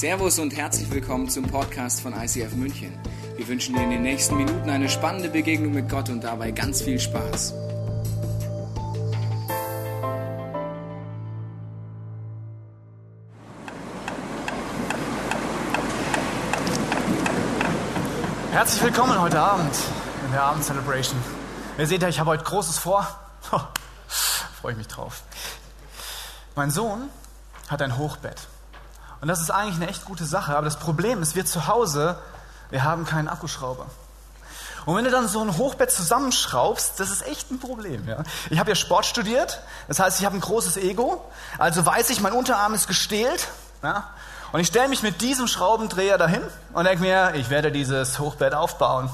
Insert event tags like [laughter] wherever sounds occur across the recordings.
Servus und herzlich willkommen zum Podcast von ICF München. Wir wünschen dir in den nächsten Minuten eine spannende Begegnung mit Gott und dabei ganz viel Spaß. Herzlich willkommen heute Abend in der Abend-Celebration. Ihr seht ja, ich habe heute Großes vor. [laughs] Freue ich mich drauf. Mein Sohn hat ein Hochbett. Und das ist eigentlich eine echt gute Sache. Aber das Problem ist, wir zu Hause, wir haben keinen Akkuschrauber. Und wenn du dann so ein Hochbett zusammenschraubst, das ist echt ein Problem. Ja? Ich habe ja Sport studiert, das heißt, ich habe ein großes Ego. Also weiß ich, mein Unterarm ist gestählt. Ja? Und ich stelle mich mit diesem Schraubendreher dahin und denke mir, ich werde dieses Hochbett aufbauen.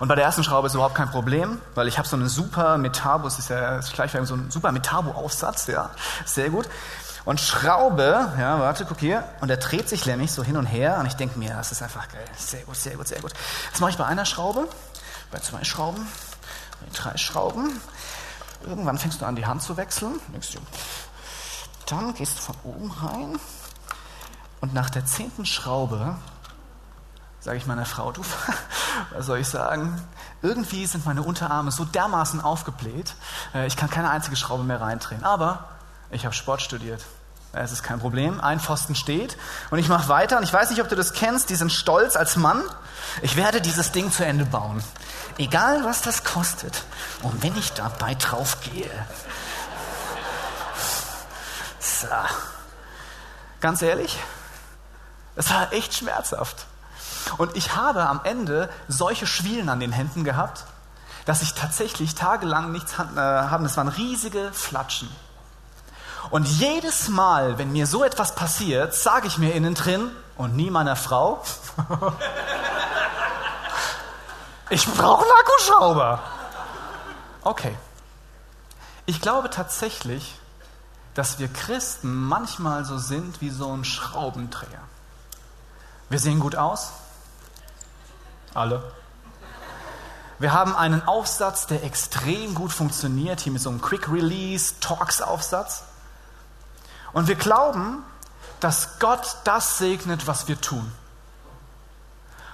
Und bei der ersten Schraube ist überhaupt kein Problem, weil ich habe so einen super Metabo, das ist ja gleich so ein super Metabo-Aufsatz, ja, sehr gut. Und schraube, ja, warte, guck hier, und er dreht sich nämlich so hin und her und ich denke mir, das ist einfach geil, sehr gut, sehr gut, sehr gut. Das mache ich bei einer Schraube, bei zwei Schrauben, bei drei Schrauben. Irgendwann fängst du an, die Hand zu wechseln. Dann gehst du von oben rein und nach der zehnten Schraube sage ich meiner Frau, du, [laughs] was soll ich sagen? Irgendwie sind meine Unterarme so dermaßen aufgebläht, äh, ich kann keine einzige Schraube mehr reindrehen. Aber ich habe Sport studiert. Es ist kein Problem. Ein Pfosten steht und ich mache weiter. Und ich weiß nicht, ob du das kennst, diesen Stolz als Mann. Ich werde dieses Ding zu Ende bauen. Egal, was das kostet. Und wenn ich dabei drauf gehe. So. Ganz ehrlich, es war echt schmerzhaft. Und ich habe am Ende solche Schwielen an den Händen gehabt, dass ich tatsächlich tagelang nichts äh, haben. Das waren riesige Flatschen. Und jedes Mal, wenn mir so etwas passiert, sage ich mir innen drin und nie meiner Frau, [laughs] ich brauche einen Akkuschrauber. Okay. Ich glaube tatsächlich, dass wir Christen manchmal so sind wie so ein Schraubendreher. Wir sehen gut aus. Alle. Wir haben einen Aufsatz, der extrem gut funktioniert, hier mit so einem Quick Release Talks Aufsatz. Und wir glauben, dass Gott das segnet, was wir tun.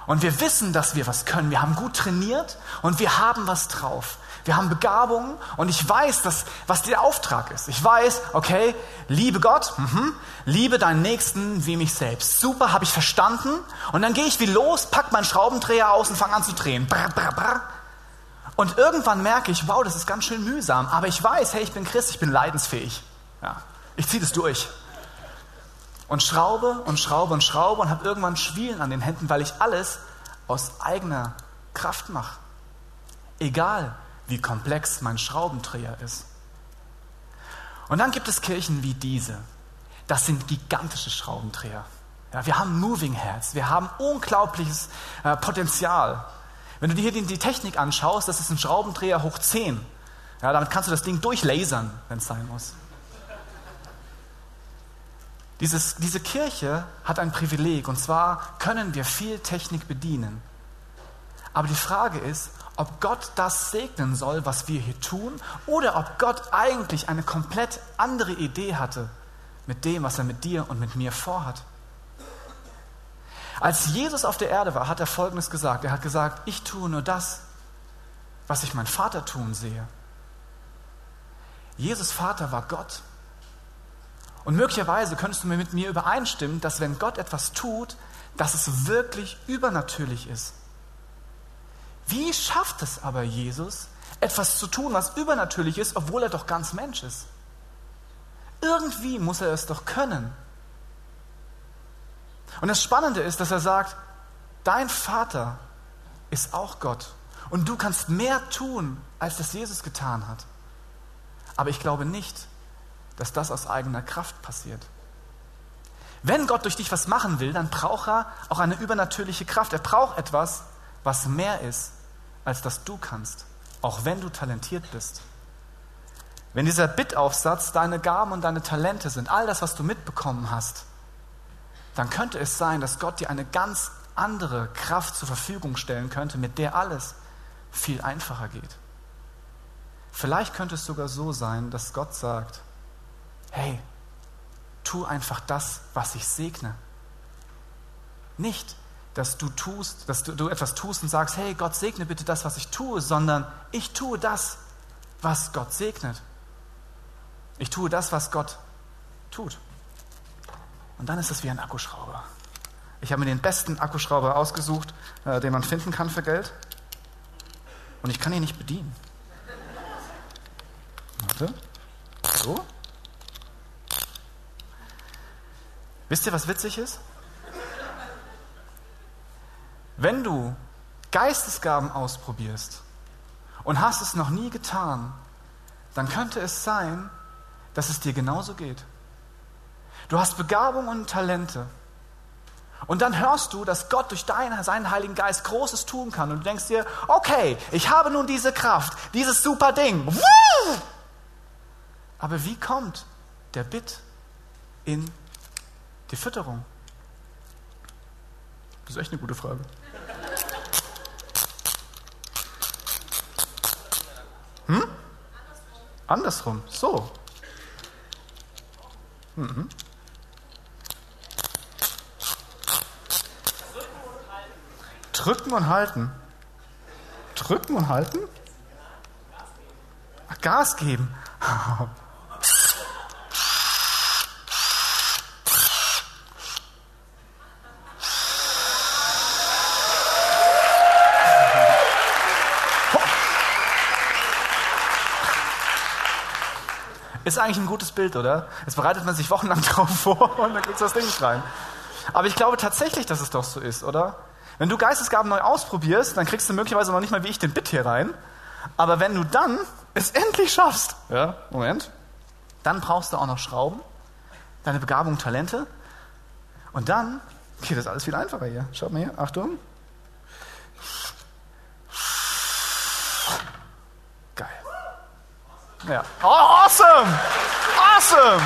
Und wir wissen, dass wir was können. Wir haben gut trainiert und wir haben was drauf. Wir haben Begabungen und ich weiß, dass, was der Auftrag ist. Ich weiß, okay, liebe Gott, mhm, liebe deinen Nächsten wie mich selbst. Super, habe ich verstanden. Und dann gehe ich wie los, pack meinen Schraubendreher aus und fange an zu drehen. Brr, brr, brr. Und irgendwann merke ich, wow, das ist ganz schön mühsam. Aber ich weiß, hey, ich bin Christ, ich bin leidensfähig. Ja, ich ziehe das durch. Und schraube und schraube und schraube und habe irgendwann Schwielen an den Händen, weil ich alles aus eigener Kraft mache. Egal, wie komplex mein Schraubendreher ist. Und dann gibt es Kirchen wie diese. Das sind gigantische Schraubendreher. Ja, wir haben Moving Heads, wir haben unglaubliches äh, Potenzial. Wenn du dir hier die, die, Technik anschaust, das ist ein Schraubendreher hoch 10. Ja, damit kannst du das Ding durchlasern, wenn es sein muss. Dieses, diese Kirche hat ein Privileg und zwar können wir viel Technik bedienen. Aber die Frage ist, ob Gott das segnen soll, was wir hier tun, oder ob Gott eigentlich eine komplett andere Idee hatte mit dem, was er mit dir und mit mir vorhat. Als Jesus auf der Erde war, hat er Folgendes gesagt. Er hat gesagt, ich tue nur das, was ich mein Vater tun sehe. Jesus Vater war Gott. Und möglicherweise könntest du mir mit mir übereinstimmen, dass wenn Gott etwas tut, dass es wirklich übernatürlich ist. Wie schafft es aber Jesus, etwas zu tun, was übernatürlich ist, obwohl er doch ganz Mensch ist? Irgendwie muss er es doch können. Und das Spannende ist, dass er sagt, dein Vater ist auch Gott und du kannst mehr tun, als das Jesus getan hat. Aber ich glaube nicht, dass das aus eigener Kraft passiert. Wenn Gott durch dich was machen will, dann braucht er auch eine übernatürliche Kraft. Er braucht etwas, was mehr ist, als dass du kannst, auch wenn du talentiert bist. Wenn dieser Bittaufsatz deine Gaben und deine Talente sind, all das, was du mitbekommen hast, dann könnte es sein, dass Gott dir eine ganz andere Kraft zur Verfügung stellen könnte, mit der alles viel einfacher geht. Vielleicht könnte es sogar so sein, dass Gott sagt, hey, tu einfach das, was ich segne. nicht, dass du tust, dass du, du etwas tust und sagst, hey, Gott segne bitte das, was ich tue, sondern ich tue das, was Gott segnet. Ich tue das, was Gott tut. Und dann ist es wie ein Akkuschrauber. Ich habe mir den besten Akkuschrauber ausgesucht, äh, den man finden kann für Geld. Und ich kann ihn nicht bedienen. Warte. So. Wisst ihr, was witzig ist? Wenn du Geistesgaben ausprobierst und hast es noch nie getan, dann könnte es sein, dass es dir genauso geht. Du hast Begabung und Talente. Und dann hörst du, dass Gott durch deinen, seinen Heiligen Geist Großes tun kann. Und du denkst dir, okay, ich habe nun diese Kraft, dieses super Ding. Aber wie kommt der Bitt in die Fütterung? Das ist echt eine gute Frage. Hm? Andersrum. So. Mhm. Drücken und halten. Drücken und halten? Ach, Gas geben. [laughs] Ist eigentlich ein gutes Bild, oder? Jetzt bereitet man sich wochenlang [laughs] drauf vor und dann kriegst du das Ding rein. Aber ich glaube tatsächlich, dass es doch so ist, oder? Wenn du Geistesgaben neu ausprobierst, dann kriegst du möglicherweise noch nicht mal wie ich den Bit hier rein. Aber wenn du dann es endlich schaffst, ja, Moment, dann brauchst du auch noch Schrauben, deine Begabung, Talente. Und dann geht das alles viel einfacher hier. Schaut mal hier, Achtung. Ja. Oh, awesome! Awesome!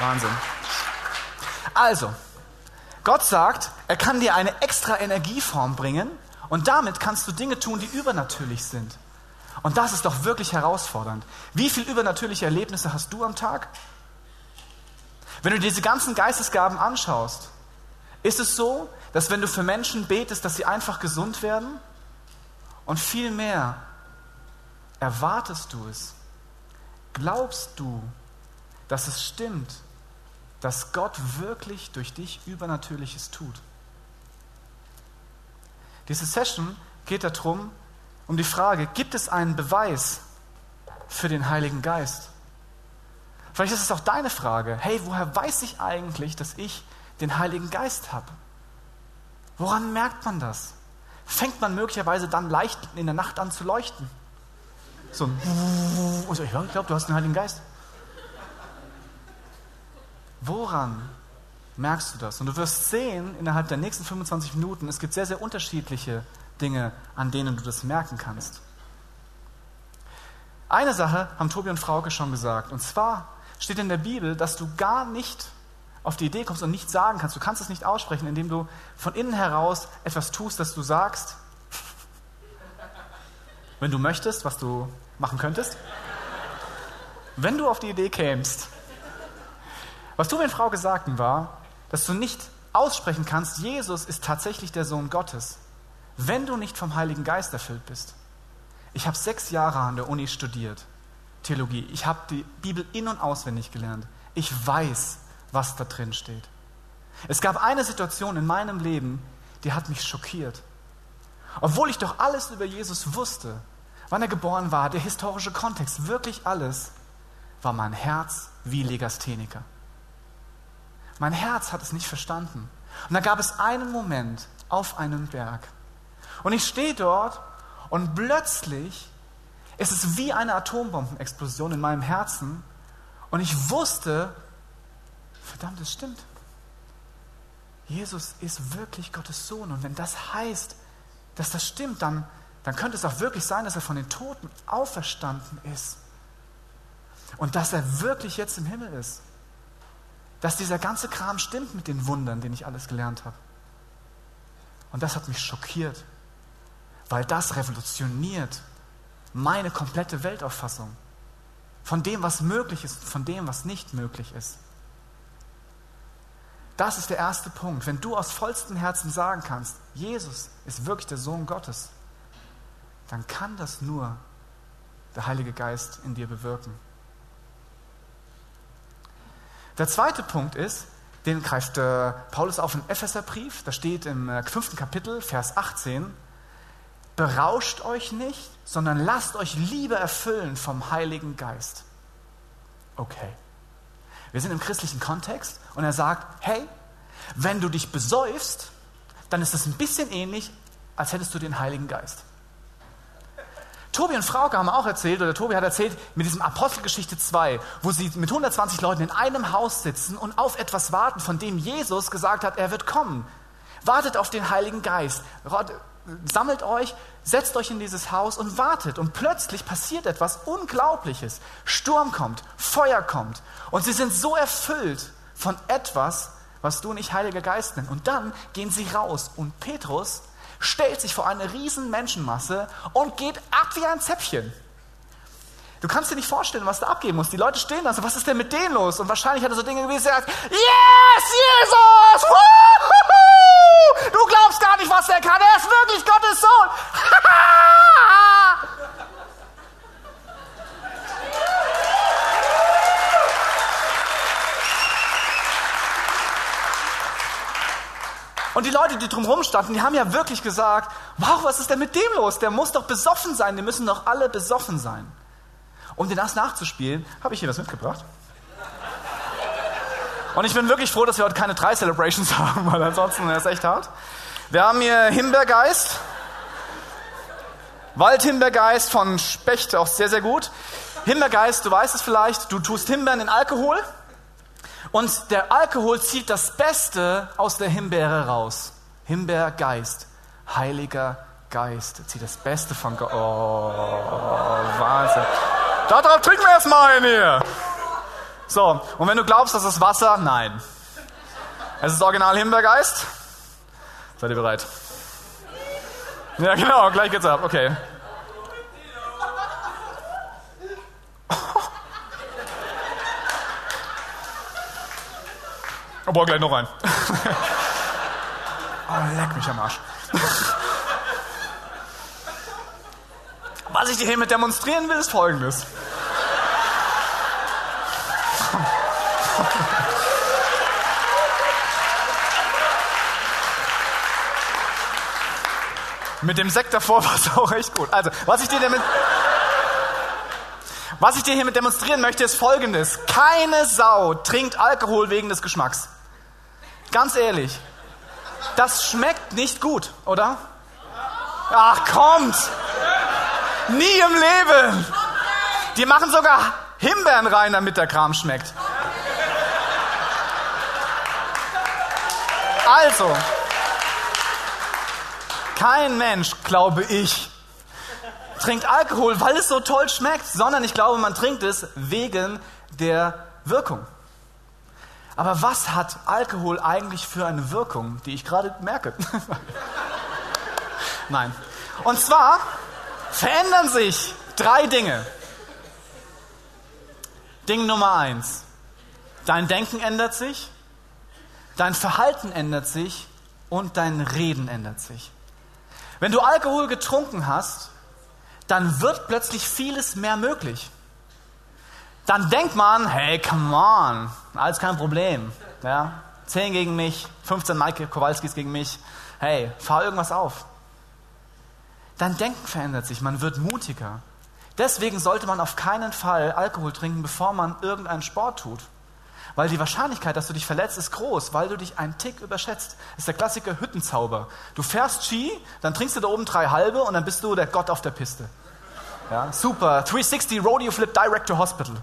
Wahnsinn. Also, Gott sagt, er kann dir eine extra Energieform bringen und damit kannst du Dinge tun, die übernatürlich sind. Und das ist doch wirklich herausfordernd. Wie viele übernatürliche Erlebnisse hast du am Tag? Wenn du diese ganzen Geistesgaben anschaust, ist es so, dass wenn du für Menschen betest, dass sie einfach gesund werden und viel mehr Erwartest du es? Glaubst du, dass es stimmt, dass Gott wirklich durch dich Übernatürliches tut? Diese Session geht darum, um die Frage, gibt es einen Beweis für den Heiligen Geist? Vielleicht ist es auch deine Frage, hey, woher weiß ich eigentlich, dass ich den Heiligen Geist habe? Woran merkt man das? Fängt man möglicherweise dann leicht in der Nacht an zu leuchten? So ein und so, ich glaube, du hast den Heiligen Geist. Woran merkst du das? Und du wirst sehen, innerhalb der nächsten 25 Minuten, es gibt sehr, sehr unterschiedliche Dinge, an denen du das merken kannst. Eine Sache haben Tobi und Frauke schon gesagt. Und zwar steht in der Bibel, dass du gar nicht auf die Idee kommst und nichts sagen kannst. Du kannst es nicht aussprechen, indem du von innen heraus etwas tust, das du sagst. [laughs] Wenn du möchtest, was du machen könntest? Wenn du auf die Idee kämst, was du, wenn Frau gesagten war, dass du nicht aussprechen kannst, Jesus ist tatsächlich der Sohn Gottes, wenn du nicht vom Heiligen Geist erfüllt bist. Ich habe sechs Jahre an der Uni studiert, Theologie. Ich habe die Bibel in und auswendig gelernt. Ich weiß, was da drin steht. Es gab eine Situation in meinem Leben, die hat mich schockiert. Obwohl ich doch alles über Jesus wusste, wann er geboren war, der historische Kontext, wirklich alles, war mein Herz wie Legastheniker. Mein Herz hat es nicht verstanden. Und da gab es einen Moment auf einem Berg. Und ich stehe dort und plötzlich ist es wie eine Atombombenexplosion in meinem Herzen. Und ich wusste, verdammt, es stimmt. Jesus ist wirklich Gottes Sohn. Und wenn das heißt, dass das stimmt, dann, dann könnte es auch wirklich sein, dass er von den Toten auferstanden ist. Und dass er wirklich jetzt im Himmel ist. Dass dieser ganze Kram stimmt mit den Wundern, den ich alles gelernt habe. Und das hat mich schockiert, weil das revolutioniert meine komplette Weltauffassung. Von dem, was möglich ist, von dem, was nicht möglich ist. Das ist der erste Punkt. Wenn du aus vollstem Herzen sagen kannst, Jesus ist wirklich der Sohn Gottes, dann kann das nur der Heilige Geist in dir bewirken. Der zweite Punkt ist, den greift äh, Paulus auf im Epheserbrief, da steht im äh, fünften Kapitel, Vers 18, berauscht euch nicht, sondern lasst euch lieber erfüllen vom Heiligen Geist. Okay. Wir sind im christlichen Kontext und er sagt, hey, wenn du dich besäufst, dann ist das ein bisschen ähnlich, als hättest du den Heiligen Geist. Tobi und Frauke haben auch erzählt, oder Tobi hat erzählt, mit diesem Apostelgeschichte 2, wo sie mit 120 Leuten in einem Haus sitzen und auf etwas warten, von dem Jesus gesagt hat, er wird kommen. Wartet auf den Heiligen Geist. Sammelt euch, setzt euch in dieses Haus und wartet. Und plötzlich passiert etwas Unglaubliches. Sturm kommt, Feuer kommt. Und sie sind so erfüllt von etwas, was du nicht Heiliger Geist nennst. Und dann gehen sie raus. Und Petrus stellt sich vor eine riesen Menschenmasse und geht ab wie ein Zäpfchen. Du kannst dir nicht vorstellen, was da abgehen muss. Die Leute stehen da so, was ist denn mit denen los? Und wahrscheinlich hat er so Dinge gewesen, er sagt, Yes, Jesus! Woohoo! Du glaubst gar nicht, was er kann. Er ist wirklich Gottes Sohn. [laughs] Und die Leute, die drumherum standen, die haben ja wirklich gesagt, wow, was ist denn mit dem los? Der muss doch besoffen sein, die müssen doch alle besoffen sein. Um dir das nachzuspielen, habe ich hier was mitgebracht. Und ich bin wirklich froh, dass wir heute keine drei Celebrations [laughs] haben, weil ansonsten wäre es echt hart. Wir haben hier Himbeergeist, Waldhimbeergeist von Specht, auch sehr, sehr gut. Himbeergeist, du weißt es vielleicht, du tust Himbeeren in Alkohol und der Alkohol zieht das Beste aus der Himbeere raus. Himbeergeist, Heiliger Geist, zieht das Beste von Gott. Oh, Wahnsinn. Darauf trinken wir erstmal einen hier. So, und wenn du glaubst, das ist Wasser, nein. Es ist original Himbeergeist. Seid ihr bereit? Ja, genau, gleich geht's ab. Okay. [laughs] Aber gleich noch ein. [laughs] oh, leck mich am Arsch. Was ich dir hiermit demonstrieren will, ist folgendes. Mit dem Sekt davor war es auch echt gut. Also, was ich dir damit. Was ich dir hiermit demonstrieren möchte, ist folgendes. Keine Sau trinkt Alkohol wegen des Geschmacks. Ganz ehrlich, das schmeckt nicht gut, oder? Ach, kommt! Nie im Leben! Die machen sogar Himbeeren rein, damit der Kram schmeckt. Also, kein Mensch, glaube ich, trinkt Alkohol, weil es so toll schmeckt, sondern ich glaube, man trinkt es wegen der Wirkung. Aber was hat Alkohol eigentlich für eine Wirkung, die ich gerade merke? [laughs] Nein. Und zwar verändern sich drei Dinge. Ding Nummer eins. Dein Denken ändert sich, dein Verhalten ändert sich und dein Reden ändert sich. Wenn du Alkohol getrunken hast, dann wird plötzlich vieles mehr möglich dann denkt man, hey, come on, alles kein Problem. Ja? 10 gegen mich, 15 Maike Kowalskis gegen mich. Hey, fahr irgendwas auf. Dein Denken verändert sich, man wird mutiger. Deswegen sollte man auf keinen Fall Alkohol trinken, bevor man irgendeinen Sport tut. Weil die Wahrscheinlichkeit, dass du dich verletzt, ist groß, weil du dich einen Tick überschätzt. Das ist der Klassiker Hüttenzauber. Du fährst Ski, dann trinkst du da oben drei halbe und dann bist du der Gott auf der Piste. Ja, super. 360 Rodeo Flip Direct to Hospital.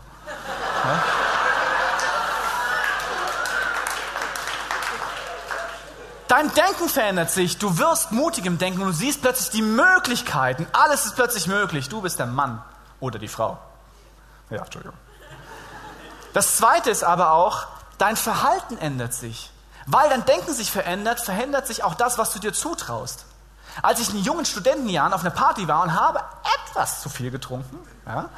Dein Denken verändert sich, du wirst mutig im Denken und du siehst plötzlich die Möglichkeiten. Alles ist plötzlich möglich. Du bist der Mann oder die Frau. Ja, Entschuldigung. Das zweite ist aber auch, dein Verhalten ändert sich. Weil dein Denken sich verändert, verändert sich auch das, was du dir zutraust. Als ich in jungen Studentenjahren auf einer Party war und habe etwas zu viel getrunken, ja,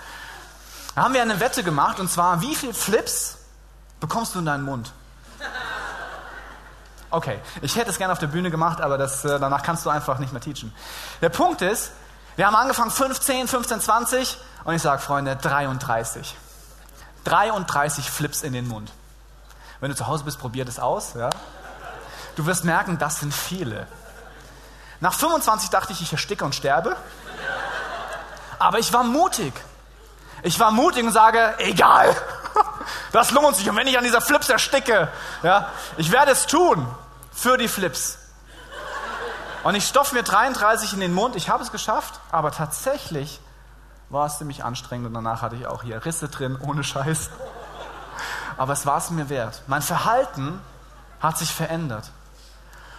haben wir eine Wette gemacht und zwar, wie viele Flips bekommst du in deinen Mund? Okay, ich hätte es gerne auf der Bühne gemacht, aber das, äh, danach kannst du einfach nicht mehr teachen. Der Punkt ist, wir haben angefangen 15, 15, 20 und ich sage, Freunde, 33. 33 Flips in den Mund. Wenn du zu Hause bist, probier das aus. Ja? Du wirst merken, das sind viele. Nach 25 dachte ich, ich ersticke und sterbe. Aber ich war mutig. Ich war mutig und sage, egal, [laughs] das lohnt sich. Und wenn ich an dieser Flips ersticke, ja, ich werde es tun für die Flips. Und ich stopfe mir 33 in den Mund. Ich habe es geschafft, aber tatsächlich war es ziemlich anstrengend und danach hatte ich auch hier Risse drin, ohne Scheiß. Aber es war es mir wert. Mein Verhalten hat sich verändert.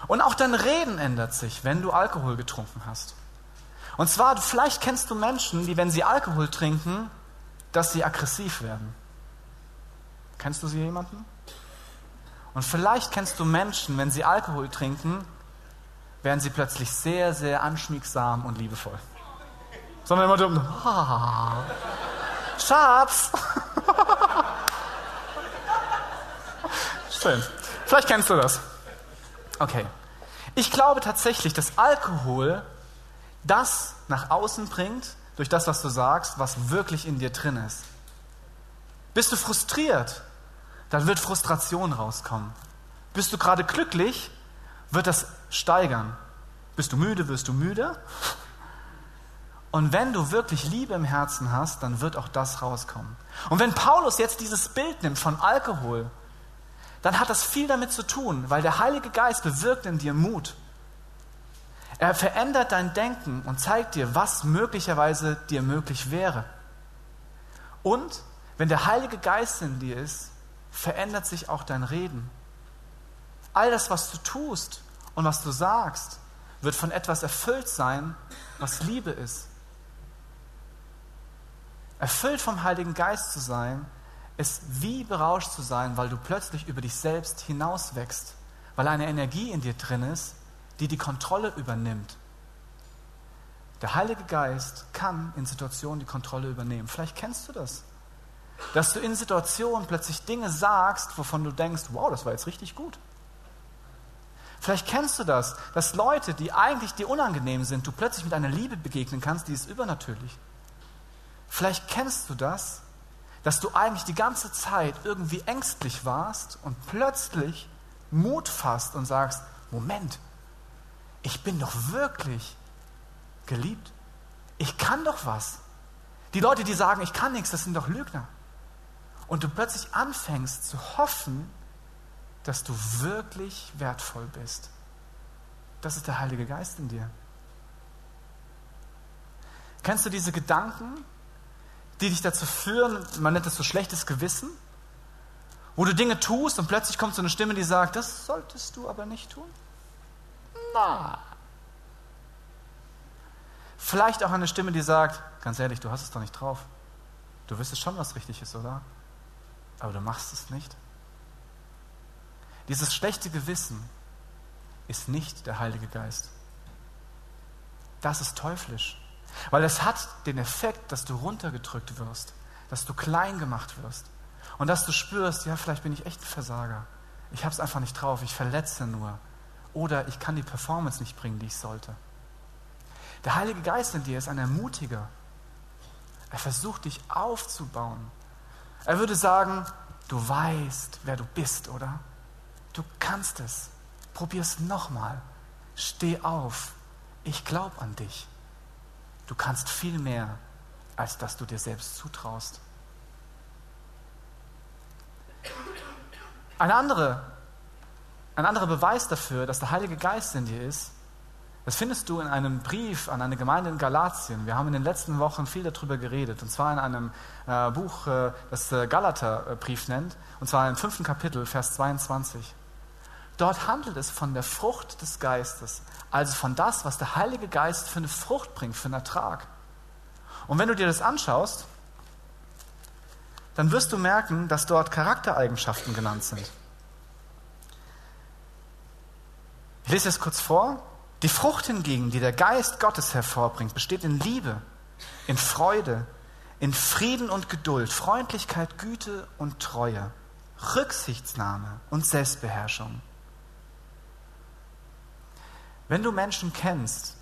Und auch dein Reden ändert sich, wenn du Alkohol getrunken hast. Und zwar, vielleicht kennst du Menschen, die, wenn sie Alkohol trinken, dass sie aggressiv werden. Kennst du sie jemanden? Und vielleicht kennst du Menschen, wenn sie Alkohol trinken, werden sie plötzlich sehr, sehr anschmiegsam und liebevoll. Sondern immer dumm, ah, Schatz. [laughs] Schön. Vielleicht kennst du das. Okay. Ich glaube tatsächlich, dass Alkohol das nach außen bringt, durch das, was du sagst, was wirklich in dir drin ist. Bist du frustriert, dann wird Frustration rauskommen. Bist du gerade glücklich, wird das steigern. Bist du müde, wirst du müde. Und wenn du wirklich Liebe im Herzen hast, dann wird auch das rauskommen. Und wenn Paulus jetzt dieses Bild nimmt von Alkohol, dann hat das viel damit zu tun, weil der Heilige Geist bewirkt in dir Mut. Er verändert dein Denken und zeigt dir, was möglicherweise dir möglich wäre. Und wenn der Heilige Geist in dir ist, verändert sich auch dein Reden. All das, was du tust und was du sagst, wird von etwas erfüllt sein, was Liebe ist. Erfüllt vom Heiligen Geist zu sein, ist wie berauscht zu sein, weil du plötzlich über dich selbst hinauswächst, weil eine Energie in dir drin ist, die die Kontrolle übernimmt. Der Heilige Geist kann in Situationen die Kontrolle übernehmen. Vielleicht kennst du das. Dass du in Situationen plötzlich Dinge sagst, wovon du denkst, wow, das war jetzt richtig gut. Vielleicht kennst du das, dass Leute, die eigentlich dir unangenehm sind, du plötzlich mit einer Liebe begegnen kannst, die ist übernatürlich. Vielleicht kennst du das, dass du eigentlich die ganze Zeit irgendwie ängstlich warst und plötzlich Mut fasst und sagst, Moment, ich bin doch wirklich geliebt. Ich kann doch was. Die Leute, die sagen, ich kann nichts, das sind doch Lügner. Und du plötzlich anfängst zu hoffen, dass du wirklich wertvoll bist. Das ist der Heilige Geist in dir. Kennst du diese Gedanken, die dich dazu führen, man nennt das so schlechtes Gewissen? Wo du Dinge tust und plötzlich kommt so eine Stimme, die sagt, das solltest du aber nicht tun? Na. Vielleicht auch eine Stimme, die sagt, ganz ehrlich, du hast es doch nicht drauf. Du wüsstest schon, was richtig ist, oder? Aber du machst es nicht. Dieses schlechte Gewissen ist nicht der Heilige Geist. Das ist teuflisch. Weil es hat den Effekt, dass du runtergedrückt wirst, dass du klein gemacht wirst und dass du spürst, ja, vielleicht bin ich echt ein Versager. Ich habe es einfach nicht drauf, ich verletze nur. Oder ich kann die Performance nicht bringen, die ich sollte. Der Heilige Geist in dir ist ein Ermutiger. Er versucht dich aufzubauen. Er würde sagen, du weißt, wer du bist, oder? Du kannst es. Probier es nochmal. Steh auf. Ich glaube an dich. Du kannst viel mehr, als dass du dir selbst zutraust. Eine andere ein anderer Beweis dafür, dass der Heilige Geist in dir ist, das findest du in einem Brief an eine Gemeinde in Galatien. Wir haben in den letzten Wochen viel darüber geredet, und zwar in einem äh, Buch, äh, das äh, Galaterbrief nennt, und zwar im fünften Kapitel, Vers 22. Dort handelt es von der Frucht des Geistes, also von das, was der Heilige Geist für eine Frucht bringt, für einen Ertrag. Und wenn du dir das anschaust, dann wirst du merken, dass dort Charaktereigenschaften genannt sind. Ich lese es kurz vor. Die Frucht hingegen, die der Geist Gottes hervorbringt, besteht in Liebe, in Freude, in Frieden und Geduld, Freundlichkeit, Güte und Treue, Rücksichtsnahme und Selbstbeherrschung. Wenn du Menschen kennst,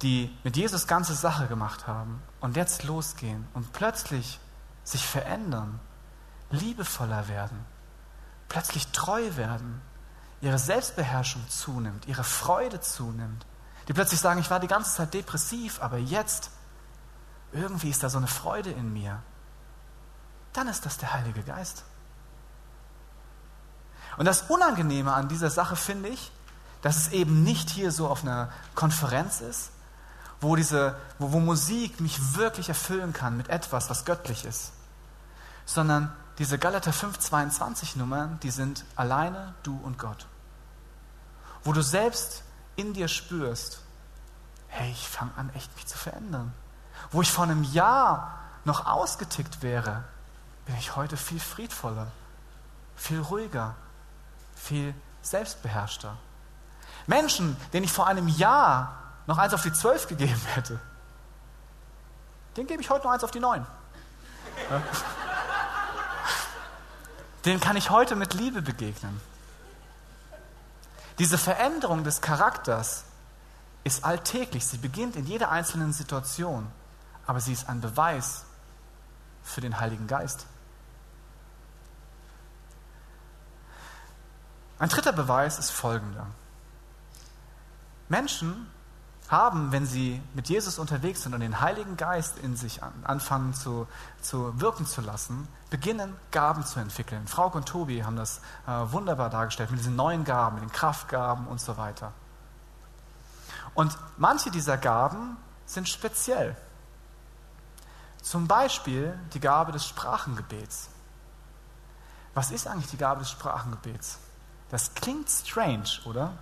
die mit Jesus ganze Sache gemacht haben und jetzt losgehen und plötzlich sich verändern, liebevoller werden, plötzlich treu werden, ihre Selbstbeherrschung zunimmt, ihre Freude zunimmt, die plötzlich sagen, ich war die ganze Zeit depressiv, aber jetzt irgendwie ist da so eine Freude in mir, dann ist das der Heilige Geist. Und das Unangenehme an dieser Sache finde ich, dass es eben nicht hier so auf einer Konferenz ist, wo, diese, wo, wo Musik mich wirklich erfüllen kann mit etwas, was göttlich ist, sondern diese Galater 5,22 Nummern, die sind alleine du und Gott. Wo du selbst in dir spürst, hey, ich fange an, echt mich zu verändern. Wo ich vor einem Jahr noch ausgetickt wäre, bin ich heute viel friedvoller, viel ruhiger, viel selbstbeherrschter. Menschen, denen ich vor einem Jahr noch eins auf die zwölf gegeben hätte, den gebe ich heute noch eins auf die neun. [laughs] Ja. Den kann ich heute mit Liebe begegnen. Diese Veränderung des Charakters ist alltäglich. Sie beginnt in jeder einzelnen Situation, aber sie ist ein Beweis für den Heiligen Geist. Ein dritter Beweis ist folgender. Menschen haben, wenn sie mit Jesus unterwegs sind und den Heiligen Geist in sich anfangen zu, zu wirken zu lassen, beginnen Gaben zu entwickeln. Frau und Tobi haben das äh, wunderbar dargestellt mit diesen neuen Gaben, mit den Kraftgaben und so weiter. Und manche dieser Gaben sind speziell. Zum Beispiel die Gabe des Sprachengebets. Was ist eigentlich die Gabe des Sprachengebets? Das klingt strange, oder?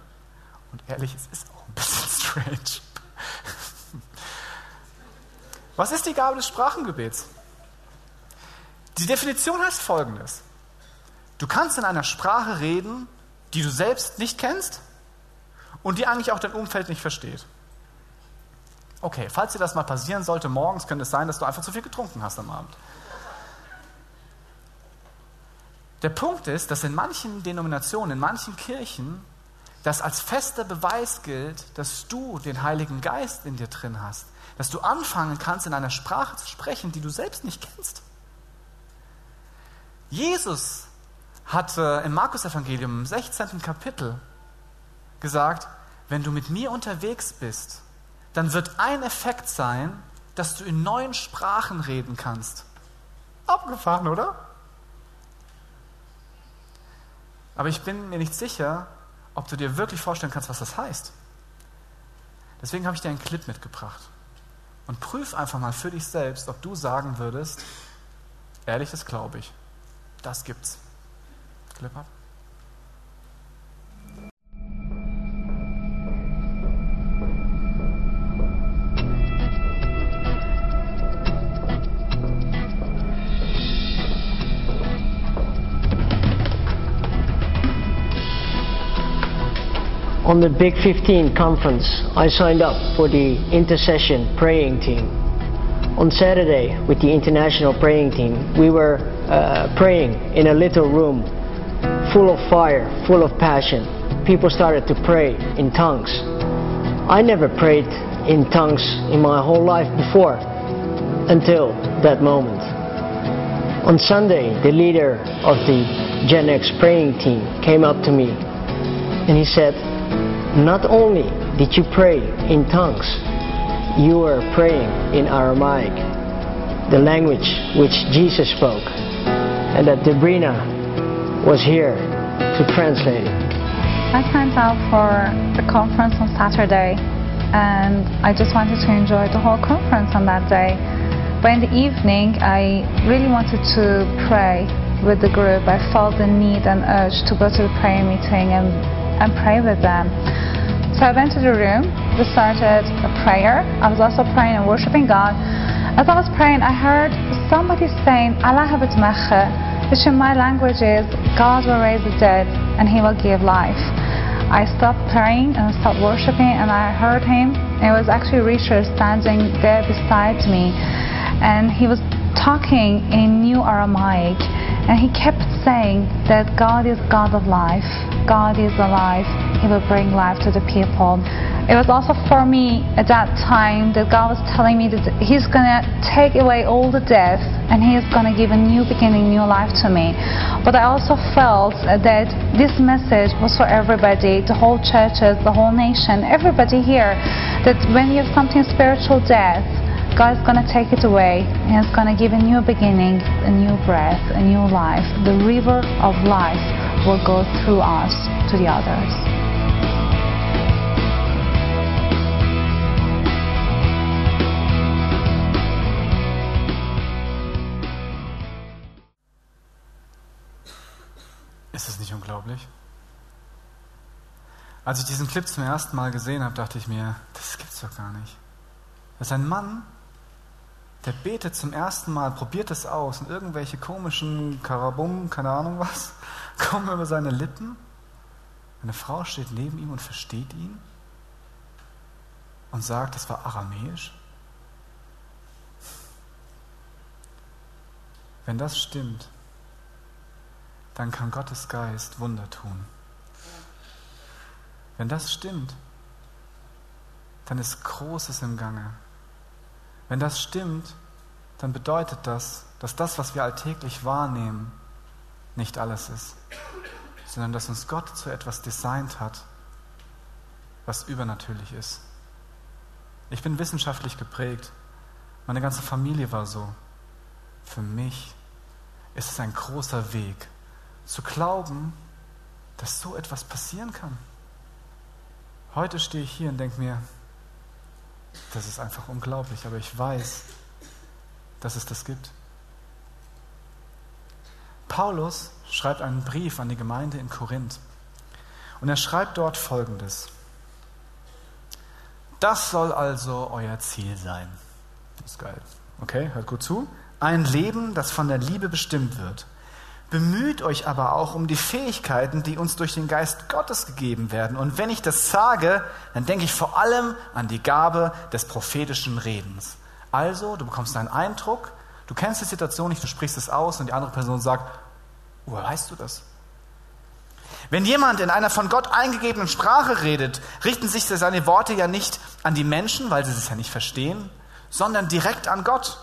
Und ehrlich, es ist auch ein bisschen strange. Was ist die Gabe des Sprachengebets? Die Definition heißt folgendes. Du kannst in einer Sprache reden, die du selbst nicht kennst und die eigentlich auch dein Umfeld nicht versteht. Okay, falls dir das mal passieren sollte, morgens könnte es sein, dass du einfach zu viel getrunken hast am Abend. Der Punkt ist, dass in manchen Denominationen, in manchen Kirchen das als fester Beweis gilt, dass du den Heiligen Geist in dir drin hast. Dass du anfangen kannst, in einer Sprache zu sprechen, die du selbst nicht kennst. Jesus hat im Markus-Evangelium im 16. Kapitel gesagt, wenn du mit mir unterwegs bist, dann wird ein Effekt sein, dass du in neuen Sprachen reden kannst. Abgefahren, oder? Aber ich bin mir nicht sicher, ob du dir wirklich vorstellen kannst, was das heißt. Deswegen habe ich dir einen Clip mitgebracht. Und prüf einfach mal für dich selbst, ob du sagen würdest, ehrlich, das glaube ich. Das gibt's. Clip ab. On the Big 15 conference, I signed up for the intercession praying team. On Saturday, with the international praying team, we were uh, praying in a little room full of fire, full of passion. People started to pray in tongues. I never prayed in tongues in my whole life before until that moment. On Sunday, the leader of the Gen X praying team came up to me and he said, not only did you pray in tongues, you were praying in Aramaic, the language which Jesus spoke, and that Debrina was here to translate it. I signed up for the conference on Saturday and I just wanted to enjoy the whole conference on that day. But in the evening, I really wanted to pray with the group. I felt the need and urge to go to the prayer meeting and, and pray with them. So I went to the room, we started a prayer. I was also praying and worshiping God. As I was praying, I heard somebody saying, Allah which in my language is, God will raise the dead and He will give life. I stopped praying and stopped worshiping and I heard him. It was actually Richard standing there beside me and he was talking in New Aramaic And he kept saying that God is God of life. God is alive. He will bring life to the people. It was also for me at that time that God was telling me that He's going to take away all the death and He's going to give a new beginning, new life to me. But I also felt that this message was for everybody, the whole churches, the whole nation, everybody here, that when you have something spiritual death, God is going to take it away and He's going to give a new beginning, a new breath, a new life. The river of life will go through us to the others. Ist es nicht unglaublich? Als ich diesen Clip zum ersten Mal gesehen habe, dachte ich mir, das gibt's doch gar nicht. Das ist ein Mann, der betet zum ersten Mal, probiert es aus und irgendwelche komischen Karabum, keine Ahnung was, [laughs] kommen über seine Lippen. Eine Frau steht neben ihm und versteht ihn und sagt, das war aramäisch. Wenn das stimmt, dann kann Gottes Geist Wunder tun. Wenn das stimmt, dann ist Großes im Gange. Wenn das stimmt, dann bedeutet das, dass das, was wir alltäglich wahrnehmen, nicht alles ist, sondern dass uns Gott zu etwas designt hat, was übernatürlich ist. Ich bin wissenschaftlich geprägt. Meine ganze Familie war so. Für mich ist es ein großer Weg, zu glauben, dass so etwas passieren kann. Heute stehe ich hier und denke mir, das ist einfach unglaublich, aber ich weiß, dass es das gibt. Paulus schreibt einen Brief an die Gemeinde in Korinth und er schreibt dort Folgendes. Das soll also euer Ziel sein. Das ist geil. Okay, hört gut zu. Ein Leben, das von der Liebe bestimmt wird. Bemüht euch aber auch um die Fähigkeiten, die uns durch den Geist Gottes gegeben werden. Und wenn ich das sage, dann denke ich vor allem an die Gabe des prophetischen Redens. Also, du bekommst einen Eindruck, du kennst die Situation nicht, du sprichst es aus und die andere Person sagt, woher weißt du das? Wenn jemand in einer von Gott eingegebenen Sprache redet, richten sich seine Worte ja nicht an die Menschen, weil sie es ja nicht verstehen, sondern direkt an Gott.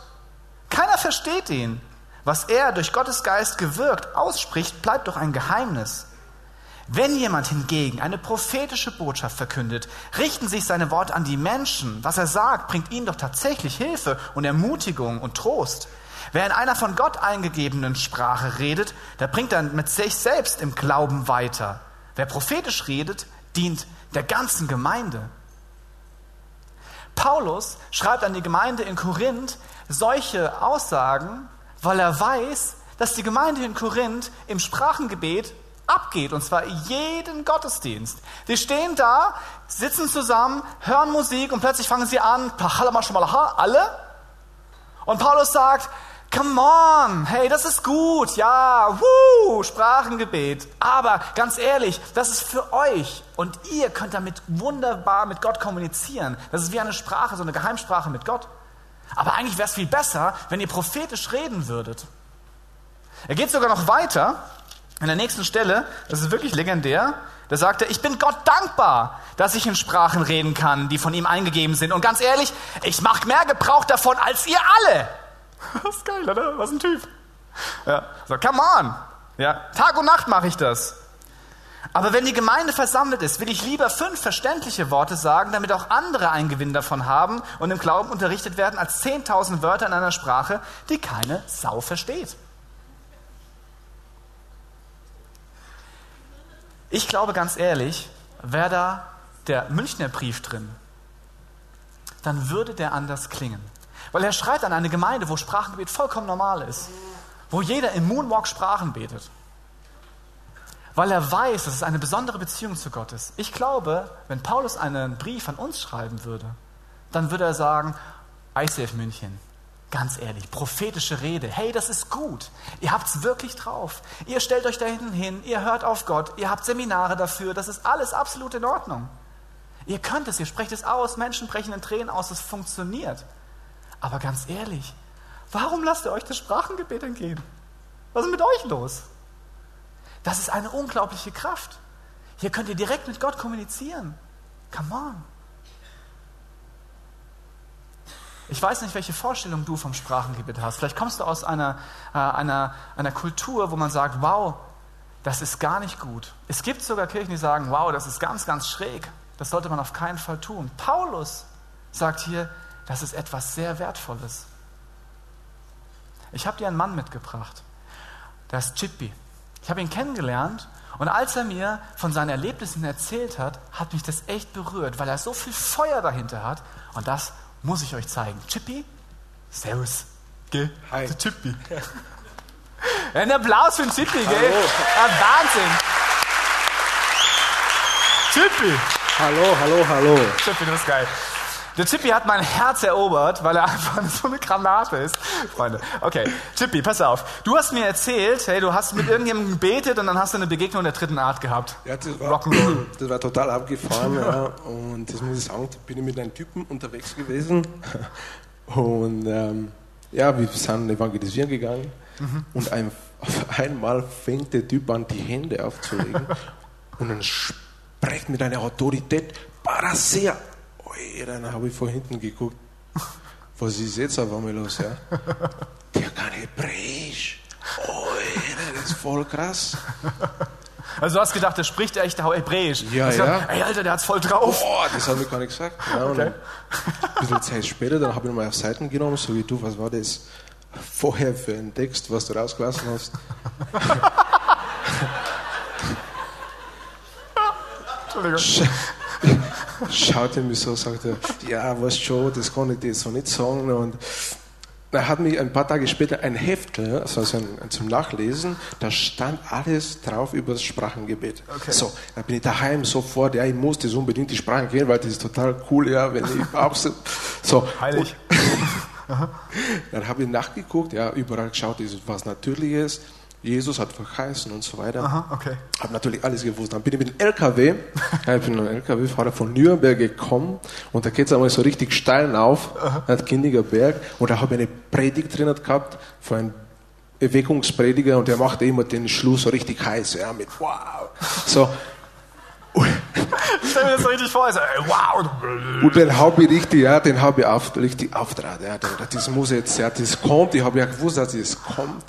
Keiner versteht ihn. Was er durch Gottes Geist gewirkt ausspricht, bleibt doch ein Geheimnis. Wenn jemand hingegen eine prophetische Botschaft verkündet, richten sich seine Worte an die Menschen. Was er sagt, bringt ihnen doch tatsächlich Hilfe und Ermutigung und Trost. Wer in einer von Gott eingegebenen Sprache redet, der bringt dann mit sich selbst im Glauben weiter. Wer prophetisch redet, dient der ganzen Gemeinde. Paulus schreibt an die Gemeinde in Korinth solche Aussagen, weil er weiß, dass die Gemeinde in Korinth im Sprachengebet abgeht, und zwar jeden Gottesdienst. Die stehen da, sitzen zusammen, hören Musik und plötzlich fangen sie an, alle. Und Paulus sagt, come on, hey, das ist gut, ja, wuh, Sprachengebet. Aber ganz ehrlich, das ist für euch und ihr könnt damit wunderbar mit Gott kommunizieren. Das ist wie eine Sprache, so eine Geheimsprache mit Gott. Aber eigentlich wäre es viel besser, wenn ihr prophetisch reden würdet. Er geht sogar noch weiter. In der nächsten Stelle, das ist wirklich legendär, da sagt er, ich bin Gott dankbar, dass ich in Sprachen reden kann, die von ihm eingegeben sind. Und ganz ehrlich, ich mache mehr Gebrauch davon als ihr alle. [laughs] Das ist geil, oder? Was ein Typ. Ja, so, come on. Ja, Tag und Nacht mache ich das. Aber wenn die Gemeinde versammelt ist, will ich lieber fünf verständliche Worte sagen, damit auch andere einen Gewinn davon haben und im Glauben unterrichtet werden, als zehntausend Wörter in einer Sprache, die keine Sau versteht. Ich glaube ganz ehrlich, wäre da der Münchner Brief drin, dann würde der anders klingen. Weil er schreibt an eine Gemeinde, wo Sprachengebet vollkommen normal ist, wo jeder im Moonwalk Sprachen betet weil er weiß, dass es eine besondere Beziehung zu Gott ist. Ich glaube, wenn Paulus einen Brief an uns schreiben würde, dann würde er sagen, ICF München, ganz ehrlich, prophetische Rede, hey, das ist gut. Ihr habt es wirklich drauf. Ihr stellt euch da hinten hin, ihr hört auf Gott, ihr habt Seminare dafür, das ist alles absolut in Ordnung. Ihr könnt es, ihr sprecht es aus, Menschen brechen in Tränen aus, es funktioniert. Aber ganz ehrlich, warum lasst ihr euch das Sprachengebet entgehen? Was ist mit euch los? Das ist eine unglaubliche Kraft. Hier könnt ihr direkt mit Gott kommunizieren. Come on. Ich weiß nicht, welche Vorstellung du vom Sprachengebet hast. Vielleicht kommst du aus einer, äh, einer, einer Kultur, wo man sagt, wow, das ist gar nicht gut. Es gibt sogar Kirchen, die sagen, wow, das ist ganz, ganz schräg. Das sollte man auf keinen Fall tun. Paulus sagt hier, das ist etwas sehr Wertvolles. Ich habe dir einen Mann mitgebracht. Das ist Chippy. Ich habe ihn kennengelernt und als er mir von seinen Erlebnissen erzählt hat, hat mich das echt berührt, weil er so viel Feuer dahinter hat. Und das muss ich euch zeigen. Chippy, Servus. Gell? Hi. Der Chippy. Ein Applaus für den Chippy, gell? Ja, Wahnsinn. Chippy. Hallo, hallo, hallo. Chippy, das ist geil. Der Chippy hat mein Herz erobert, weil er einfach so eine Granate ist. Freunde, okay. Chippy, pass auf. Du hast mir erzählt, hey, du hast mit irgendjemandem gebetet und dann hast du eine Begegnung der dritten Art gehabt. Ja, das war, [clears throat] das war total abgefahren. ja. Und das muss ich sagen, bin ich mit einem Typen unterwegs gewesen. Und ähm, ja, wir sind evangelisieren gegangen. Und ein, auf einmal fängt der Typ an, die Hände aufzulegen. [laughs] und dann spricht mit einer Autorität, Parasea. Ui, dann habe ich von hinten geguckt. Was ist jetzt auf einmal los? Ja? Der kann Hebräisch. Ui, das ist voll krass. Also du hast gedacht, der spricht echt Hebräisch. Ja, hast ja. Gedacht, Ey, Alter, der hat's voll drauf. Boah, das hat mir gar nicht gesagt. Ja, Okay. Ein bisschen Zeit später, dann habe ich mal auf Seiten genommen, so wie du, was war das vorher für ein Text, was du rausgelassen hast? [laughs] Entschuldigung. Sch Schaut er mich so, sagt er, ja, was schon, das kann ich dir so nicht sagen. Und er hat mich ein paar Tage später ein Heftel, also ein, zum Nachlesen, da stand alles drauf über das Sprachengebet. Okay. So, dann bin ich daheim sofort, ja, ich muss das unbedingt die Sprache gehen, weil das ist total cool, ja, wenn ich [laughs] auch so, so. Heilig. [laughs] Dann habe ich nachgeguckt, ja, überall geschaut, ist was Natürliches. Jesus hat verheißen und so weiter. Aha, okay. Habe natürlich alles gewusst. Dann bin ich mit dem LKW, [laughs] ja, ich bin ein LKW-Fahrer von Nürnberg gekommen und da geht es einmal so richtig steil auf, hat Kindiger Berg und da habe ich eine Predigt drin gehabt von einem Erweckungsprediger und der machte immer den Schluss so richtig heiß, ja, mit wow. So. Stell mir das richtig vor. Also, ey, wow. Und den habe ich richtig, ja, den habe ich auf, richtig auftrat. Ja, das muss jetzt, ja, das kommt. Ich habe ja gewusst, dass das kommt.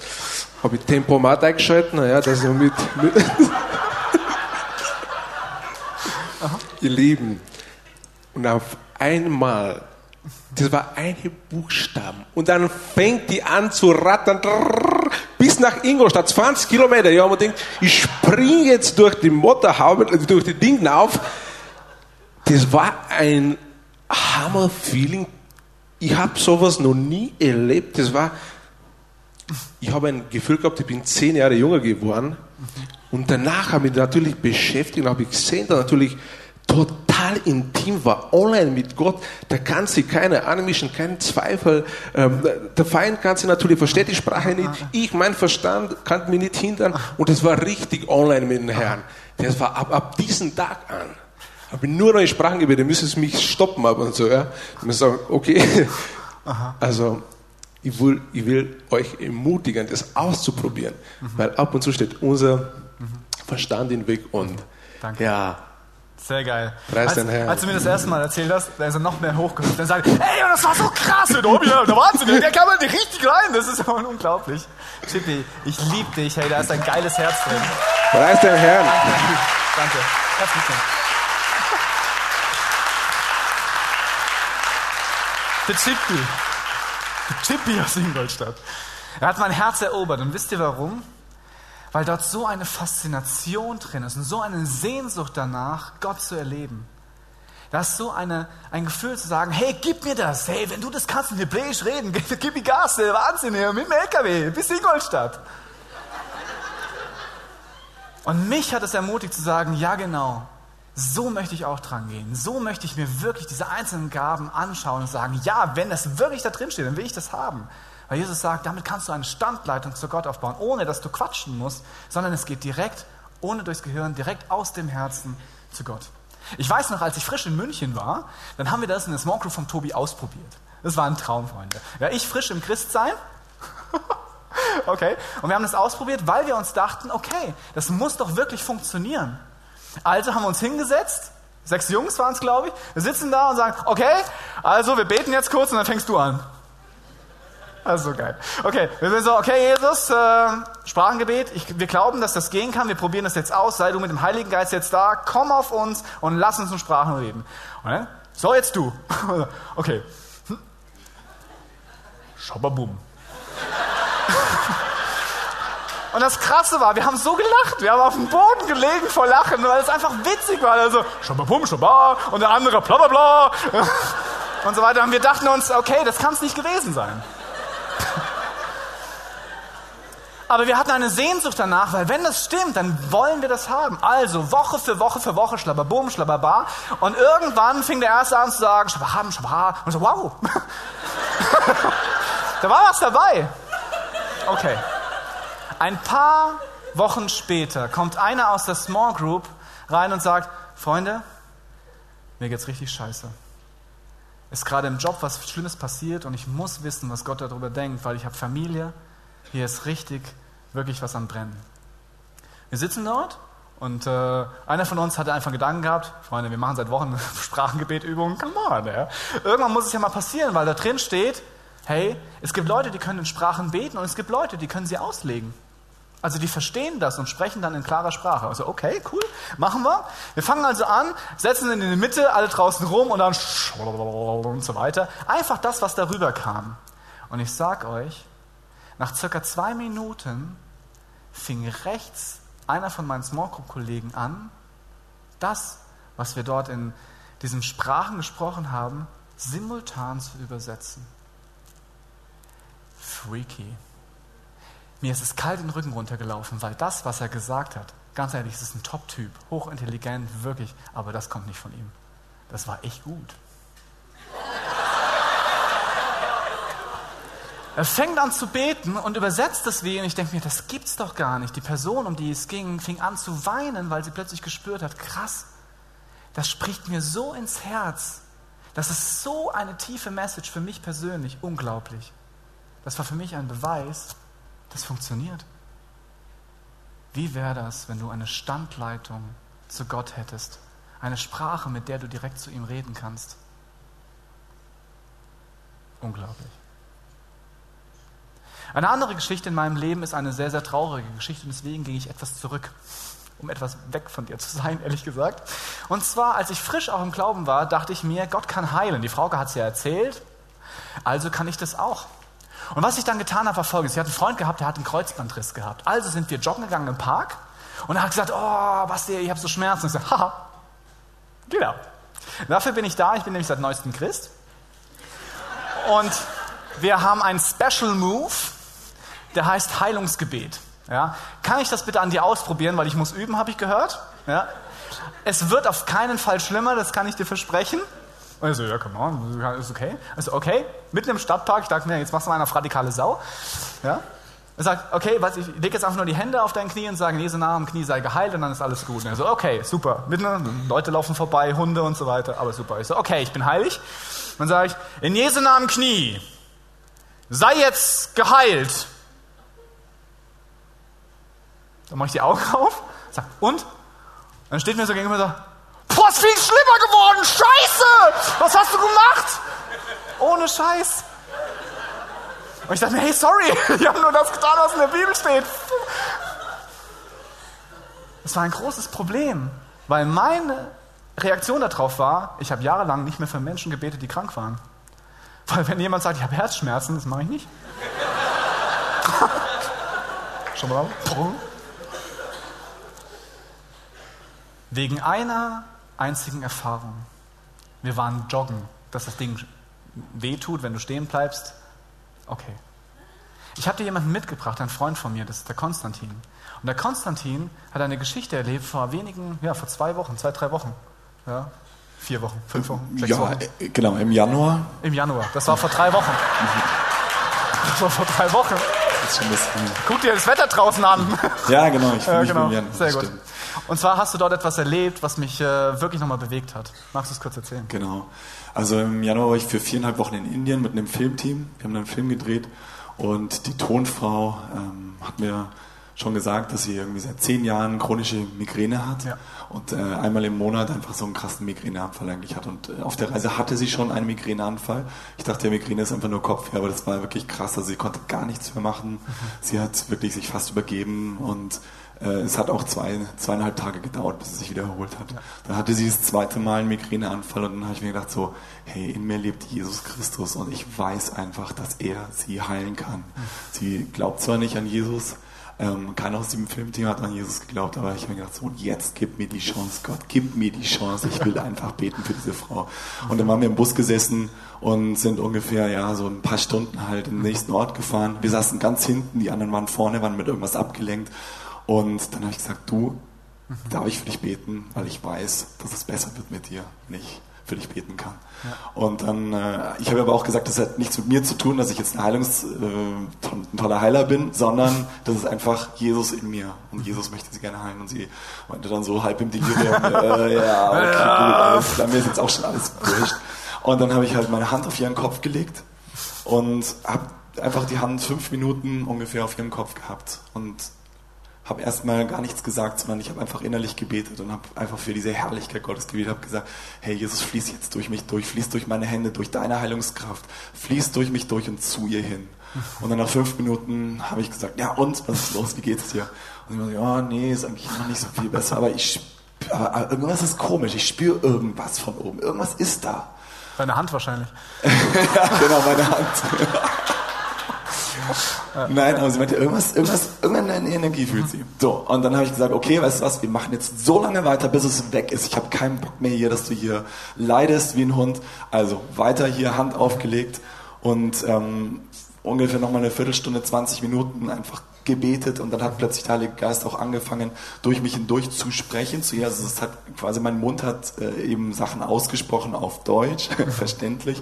Habe ich Tempomat eingeschalten, ja, dass ich mit, mit [laughs] Ihr Lieben. Und auf einmal, das war eine Buchstaben. Und dann fängt die an zu rattern, drrrr, bis nach Ingolstadt, 20 Kilometer. Ja, man denkt, ich springe jetzt durch die Motorhaube, äh, durch die Ding auf. Das war ein Hammer-Feeling. Ich habe sowas noch nie erlebt. Das war, ich habe ein Gefühl gehabt, ich bin zehn Jahre jünger geworden. Und danach habe ich mich natürlich beschäftigt und habe gesehen, dass natürlich total intim war, online mit Gott. Da kann sich keiner anmischen, kein Zweifel. Ähm, der Feind kann sich natürlich, versteht die Sprache nicht. Ich, mein Verstand, kann mich nicht hindern. Und es war richtig online mit dem Herrn. Das war ab, ab diesem Tag an. Habe ich nur neue Sprachen gebetet, müsst es mich stoppen ab und so, ja. Ich muss sagen, okay. Also, ich will, ich will euch ermutigen, das auszuprobieren, weil ab und zu steht unser Verstand im Weg und Danke. ja, Sehr geil. Preis als, den Herrn. als du mir das erste Mal erzählt hast, da ist er noch mehr hochgehoben. Dann sagt er, ey, das war so krass, der Wahnsinn, der kam halt richtig rein. Das ist aber unglaublich. Chippy, ich liebe dich, hey, da ist ein geiles Herz drin. preis den Herrn. Danke. Herzlich willkommen. Der Chippy. Der Chippy aus Ingolstadt. Er hat mein Herz erobert. Und wisst ihr warum? Weil dort so eine Faszination drin ist und so eine Sehnsucht danach, Gott zu erleben. Da ist so eine, ein Gefühl zu sagen, hey, gib mir das. Hey, wenn du das kannst in Hebräisch reden, gib, [laughs] gib mir Gas, ey, Wahnsinn, hier, mit dem LKW, bis Ingolstadt. Und mich hat es ermutigt zu sagen, ja genau, so möchte ich auch dran gehen. So möchte ich mir wirklich diese einzelnen Gaben anschauen und sagen, ja, wenn das wirklich da drin steht, dann will ich das haben. Weil Jesus sagt, damit kannst du eine Standleitung zu Gott aufbauen, ohne dass du quatschen musst, sondern es geht direkt, ohne durchs Gehirn, direkt aus dem Herzen zu Gott. Ich weiß noch, als ich frisch in München war, dann haben wir das in der Small Group vom Tobi ausprobiert. Das war ein Traum, Freunde. Ja, ich frisch im Christsein [laughs] Okay. Und wir haben das ausprobiert, weil wir uns dachten, okay, das muss doch wirklich funktionieren. Also haben wir uns hingesetzt, sechs Jungs waren es, glaube ich, wir sitzen da und sagen, okay, also wir beten jetzt kurz und dann fängst du an. Also geil. Okay, wir sind so, okay, Jesus, äh, Sprachengebet, ich, wir glauben, dass das gehen kann, wir probieren das jetzt aus, sei du mit dem Heiligen Geist jetzt da, komm auf uns und lass uns in Sprachen reden. dann, so, jetzt du. [laughs] Okay. Schababum. [laughs] Und das Krasse war, wir haben so gelacht. Wir haben auf dem Boden gelegen vor Lachen, weil es einfach witzig war. Also, Schababum, Schabba und der andere, bla bla bla. [laughs] Und so weiter. Und wir dachten uns, okay, das kann es nicht gewesen sein. Aber wir hatten eine Sehnsucht danach, weil wenn das stimmt, dann wollen wir das haben. Also Woche für Woche für Woche, schlababum, schlababa. Und irgendwann fing der Erste an zu sagen, schlabaham, schlabah. Und so, wow. [laughs] da war was dabei. Okay. Ein paar Wochen später kommt einer aus der Small Group rein und sagt, Freunde, mir geht's richtig scheiße. Ist gerade im Job was Schlimmes passiert und ich muss wissen, was Gott darüber denkt, weil ich habe Familie, hier ist richtig, wirklich was am Brennen. Wir sitzen dort und äh, einer von uns hatte einfach Gedanken gehabt, Freunde, wir machen seit Wochen [laughs] Sprachengebetübungen, come on. Ja. Irgendwann muss es ja mal passieren, weil da drin steht, hey, es gibt Leute, die können in Sprachen beten und es gibt Leute, die können sie auslegen. Also die verstehen das und sprechen dann in klarer Sprache. Also okay, cool, machen wir. Wir fangen also an, setzen in die Mitte, alle draußen rum und dann [laughs] und so weiter. Einfach das, was darüber kam. Und ich sag euch, nach circa zwei Minuten fing rechts einer von meinen Small Group Kollegen an, das, was wir dort in diesen Sprachen gesprochen haben, simultan zu übersetzen. Freaky. Mir ist es kalt den Rücken runtergelaufen, weil das, was er gesagt hat, ganz ehrlich, es ist ein Top-Typ, hochintelligent, wirklich, aber das kommt nicht von ihm. Das war echt gut. Er fängt an zu beten und übersetzt es wie und ich denke mir, das gibt's doch gar nicht. Die Person, um die es ging, fing an zu weinen, weil sie plötzlich gespürt hat, krass, das spricht mir so ins Herz. Das ist so eine tiefe Message für mich persönlich, unglaublich. Das war für mich ein Beweis, das funktioniert. Wie wäre das, wenn du eine Standleitung zu Gott hättest? Eine Sprache, mit der du direkt zu ihm reden kannst? Unglaublich. Eine andere Geschichte in meinem Leben ist eine sehr, sehr traurige Geschichte und deswegen ging ich etwas zurück, um etwas weg von dir zu sein, [laughs] ehrlich gesagt. Und zwar, als ich frisch auch im Glauben war, dachte ich mir, Gott kann heilen. Die Frau hat es ja erzählt, also kann ich das auch. Und was ich dann getan habe, war folgendes. Ich hatte einen Freund gehabt, der hat einen Kreuzbandriss gehabt. Also sind wir joggen gegangen im Park und er hat gesagt, oh, Basti, ich habe so Schmerzen. Und ich sage, haha, genau. Dafür bin ich da, ich bin nämlich seit neuestem Christ. Und wir haben einen Special Move, der heißt Heilungsgebet. Ja? Kann ich das bitte an dir ausprobieren, weil ich muss üben, habe ich gehört. Ja? Es wird auf keinen Fall schlimmer, das kann ich dir versprechen. Und so, ja, come on, ist okay. Also, okay, mitten im Stadtpark, ich dachte mir, jetzt machst du mal eine radikale Sau. Ja? Er sagt, okay, was, ich lege jetzt einfach nur die Hände auf dein Knie und sage, Jesu Namen, Knie sei geheilt und dann ist alles gut. Und er so, okay, super. Leute laufen vorbei, Hunde und so weiter, aber super. Ich so, okay, ich bin heilig. Dann sage ich, in Jesu Namen Knie, sei jetzt geheilt. Dann mache ich die Augen auf, sag, und? Dann steht mir so gegenüber und sagt, Boah, ist viel schlimmer geworden. Scheiße! Was hast du gemacht? Ohne Scheiß. Und ich dachte hey, sorry, [laughs] ich habe nur das getan, was in der Bibel steht. Das war ein großes Problem, weil meine Reaktion darauf war, ich habe jahrelang nicht mehr für Menschen gebetet, die krank waren. Weil wenn jemand sagt, ich habe Herzschmerzen, das mache ich nicht. [laughs] Schon mal? Wegen einer einzigen Erfahrung. Wir waren joggen, dass das Ding wehtut, wenn du stehen bleibst. Okay. Ich habe dir jemanden mitgebracht, ein Freund von mir, das ist der Konstantin. Und der Konstantin hat eine Geschichte erlebt vor wenigen, ja, vor zwei Wochen, zwei, drei Wochen. Ja, vier Wochen, fünf Wochen, sechs ja, Wochen. Äh, genau, im Januar. Im Januar, das war vor drei Wochen. Das war vor drei Wochen. Guck dir das Wetter draußen an. Ja, genau, ich fühle mich ja, genau. Sehr gut. Stimmt. Und zwar hast du dort etwas erlebt, was mich äh, wirklich nochmal bewegt hat. Magst du es kurz erzählen? Genau. Also im Januar war ich für viereinhalb Wochen in Indien mit einem Filmteam. Wir haben einen Film gedreht Und die Tonfrau ähm, hat mir schon gesagt, dass sie irgendwie seit zehn Jahren chronische Migräne hat Ja. und äh, einmal im Monat einfach so einen krassen Migräneanfall eigentlich hat. Und äh, auf der Reise hatte sie schon einen Migräneanfall. Ich dachte, ja, Migräne ist einfach nur Kopfweh, aber das war wirklich krass. Also sie konnte gar nichts mehr machen. Sie hat wirklich sich fast übergeben und es hat auch zwei, zweieinhalb Tage gedauert, bis es sich wieder erholt hat. Dann hatte sie das zweite Mal einen Migräneanfall und dann habe ich mir gedacht so, hey, in mir lebt Jesus Christus und ich weiß einfach, dass er sie heilen kann. Sie glaubt zwar nicht an Jesus, ähm, keiner aus dem Filmteam hat an Jesus geglaubt, aber ich habe mir gedacht, so, jetzt gib mir die Chance, Gott, gib mir die Chance, ich will einfach beten für diese Frau. Und dann waren wir im Bus gesessen und sind ungefähr, ja, so ein paar Stunden halt in den nächsten Ort gefahren. Wir saßen ganz hinten, die anderen waren vorne, waren mit irgendwas abgelenkt. Und dann habe ich gesagt, du, darf ich für dich beten, weil ich weiß, dass es besser wird mit dir, wenn ich für dich beten kann. Und dann, äh, ich habe aber auch gesagt, das hat nichts mit mir zu tun, dass ich jetzt ein, Heilungs, äh, ein toller Heiler bin, sondern das ist einfach Jesus in mir. Und Jesus möchte sie gerne heilen. Und sie meinte dann so halb im Delirium, äh, ja, okay, gut, [laughs] alles mir ist jetzt auch schon alles wurscht. Und dann habe ich halt meine Hand auf ihren Kopf gelegt und habe einfach die Hand fünf Minuten ungefähr auf ihren Kopf gehabt. Und habe erstmal gar nichts gesagt, sondern ich habe einfach innerlich gebetet und habe einfach für diese Herrlichkeit Gottes gebetet, habe gesagt, hey Jesus, fließ jetzt durch mich durch, fließ durch meine Hände, durch deine Heilungskraft, fließ durch mich durch und zu ihr hin. Und dann nach fünf Minuten habe ich gesagt, ja und, was ist los, wie geht's dir? Und ich war so, ja, nee, ist eigentlich noch nicht so viel besser, aber ich aber irgendwas ist komisch, ich spüre irgendwas von oben, irgendwas ist da. Deine Hand wahrscheinlich. [laughs] Ja, genau, meine Hand. [laughs] Nein, aber sie meinte, irgendwas, irgendwas, irgendeine Energie fühlt sie. So, und dann habe ich gesagt, okay, weißt du was, wir machen jetzt so lange weiter, bis es weg ist. Ich habe keinen Bock mehr hier, dass du hier leidest wie ein Hund. Also weiter hier, Hand aufgelegt und ähm, ungefähr nochmal eine Viertelstunde, 20 Minuten einfach gebetet und dann hat plötzlich der Heilige Geist auch angefangen, durch mich hindurch zu sprechen zu ihr. Also es hat quasi mein Mund hat äh, eben Sachen ausgesprochen auf Deutsch, [laughs] verständlich,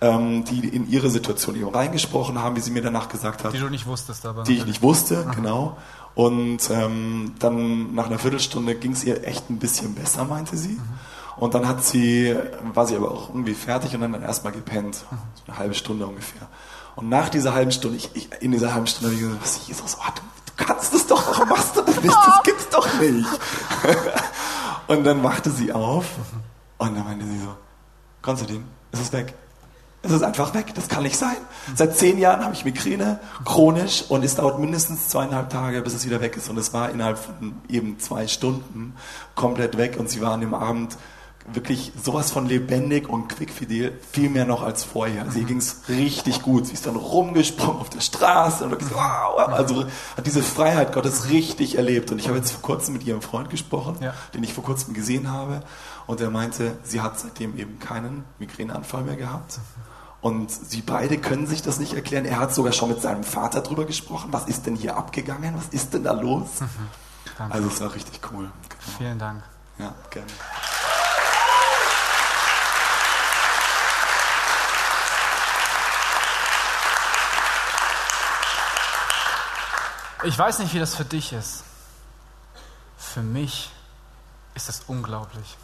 ähm, die in ihre Situation eben reingesprochen haben, wie sie mir danach gesagt hat Die du nicht wusstest, aber. die ich nicht wusste, genau. Und ähm, dann nach einer Viertelstunde ging es ihr echt ein bisschen besser, meinte sie. Und dann hat sie, war sie aber auch irgendwie fertig und dann, dann erstmal gepennt. So eine halbe Stunde ungefähr. Und nach dieser halben Stunde, ich, ich, in dieser halben Stunde habe ich gesagt, was, Jesus, oh, du, du kannst das doch, warum machst du das nicht? Das gibt's doch nicht. [laughs] und dann wachte sie auf und dann meinte sie so, Konstantin, es ist weg. Es ist einfach weg, das kann nicht sein. Seit zehn Jahren habe ich Migräne, chronisch, und es dauert mindestens zweieinhalb Tage, bis es wieder weg ist. Und es war innerhalb von eben zwei Stunden komplett weg. Und sie war an dem Abend wirklich sowas von lebendig und quickfidel, viel mehr noch als vorher. Also ihr ging es richtig gut. Sie ist dann rumgesprungen auf der Straße und wirklich, wow, also hat diese Freiheit Gottes richtig erlebt. Und ich habe jetzt vor kurzem mit ihrem Freund gesprochen, Ja. den ich vor kurzem gesehen habe. Und er meinte, sie hat seitdem eben keinen Migräneanfall mehr gehabt. Und sie beide können sich das nicht erklären. Er hat sogar schon mit seinem Vater drüber gesprochen. Was ist denn hier abgegangen? Was ist denn da los? Danke. Also es war richtig cool. Genau. Vielen Dank. Ja, gerne. Ich weiß nicht, wie das für dich ist. Für mich ist es unglaublich.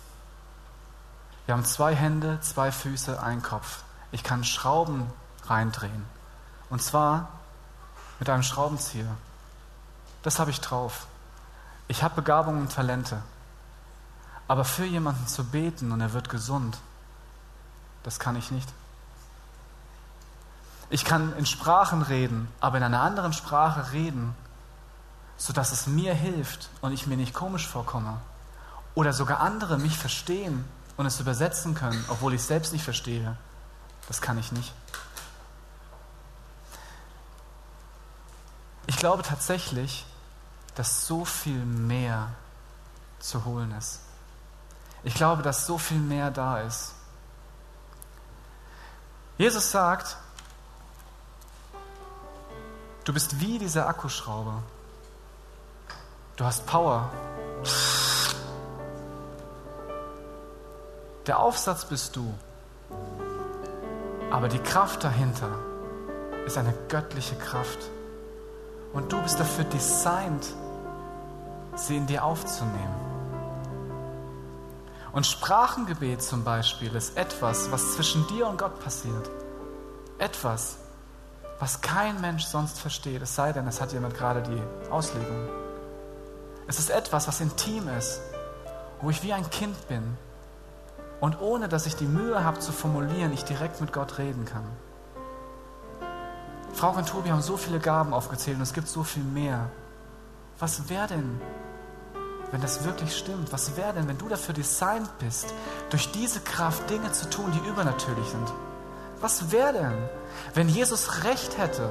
Wir haben zwei Hände, zwei Füße, einen Kopf. Ich kann Schrauben reindrehen. Und zwar mit einem Schraubenzieher. Das habe ich drauf. Ich habe Begabung und Talente. Aber für jemanden zu beten und er wird gesund, das kann ich nicht. Ich kann in Sprachen reden, aber in einer anderen Sprache reden, sodass es mir hilft und ich mir nicht komisch vorkomme. Oder sogar andere mich verstehen und es übersetzen können, obwohl ich es selbst nicht verstehe. Das kann ich nicht. Ich glaube tatsächlich, dass so viel mehr zu holen ist. Ich glaube, dass so viel mehr da ist. Jesus sagt, du bist wie dieser Akkuschrauber. Du hast Power. Der Aufsatz bist du. Aber die Kraft dahinter ist eine göttliche Kraft. Und du bist dafür designt, sie in dir aufzunehmen. Und Sprachengebet zum Beispiel ist etwas, was zwischen dir und Gott passiert. Etwas, was kein Mensch sonst versteht, es sei denn, es hat jemand gerade die Auslegung. Es ist etwas, was intim ist, wo ich wie ein Kind bin und ohne dass ich die Mühe habe zu formulieren, ich direkt mit Gott reden kann. Frau und Tobi haben so viele Gaben aufgezählt und es gibt so viel mehr. Was wäre denn, wenn das wirklich stimmt? Was wäre denn, wenn du dafür designt bist, durch diese Kraft Dinge zu tun, die übernatürlich sind? Was wäre denn, wenn Jesus recht hätte,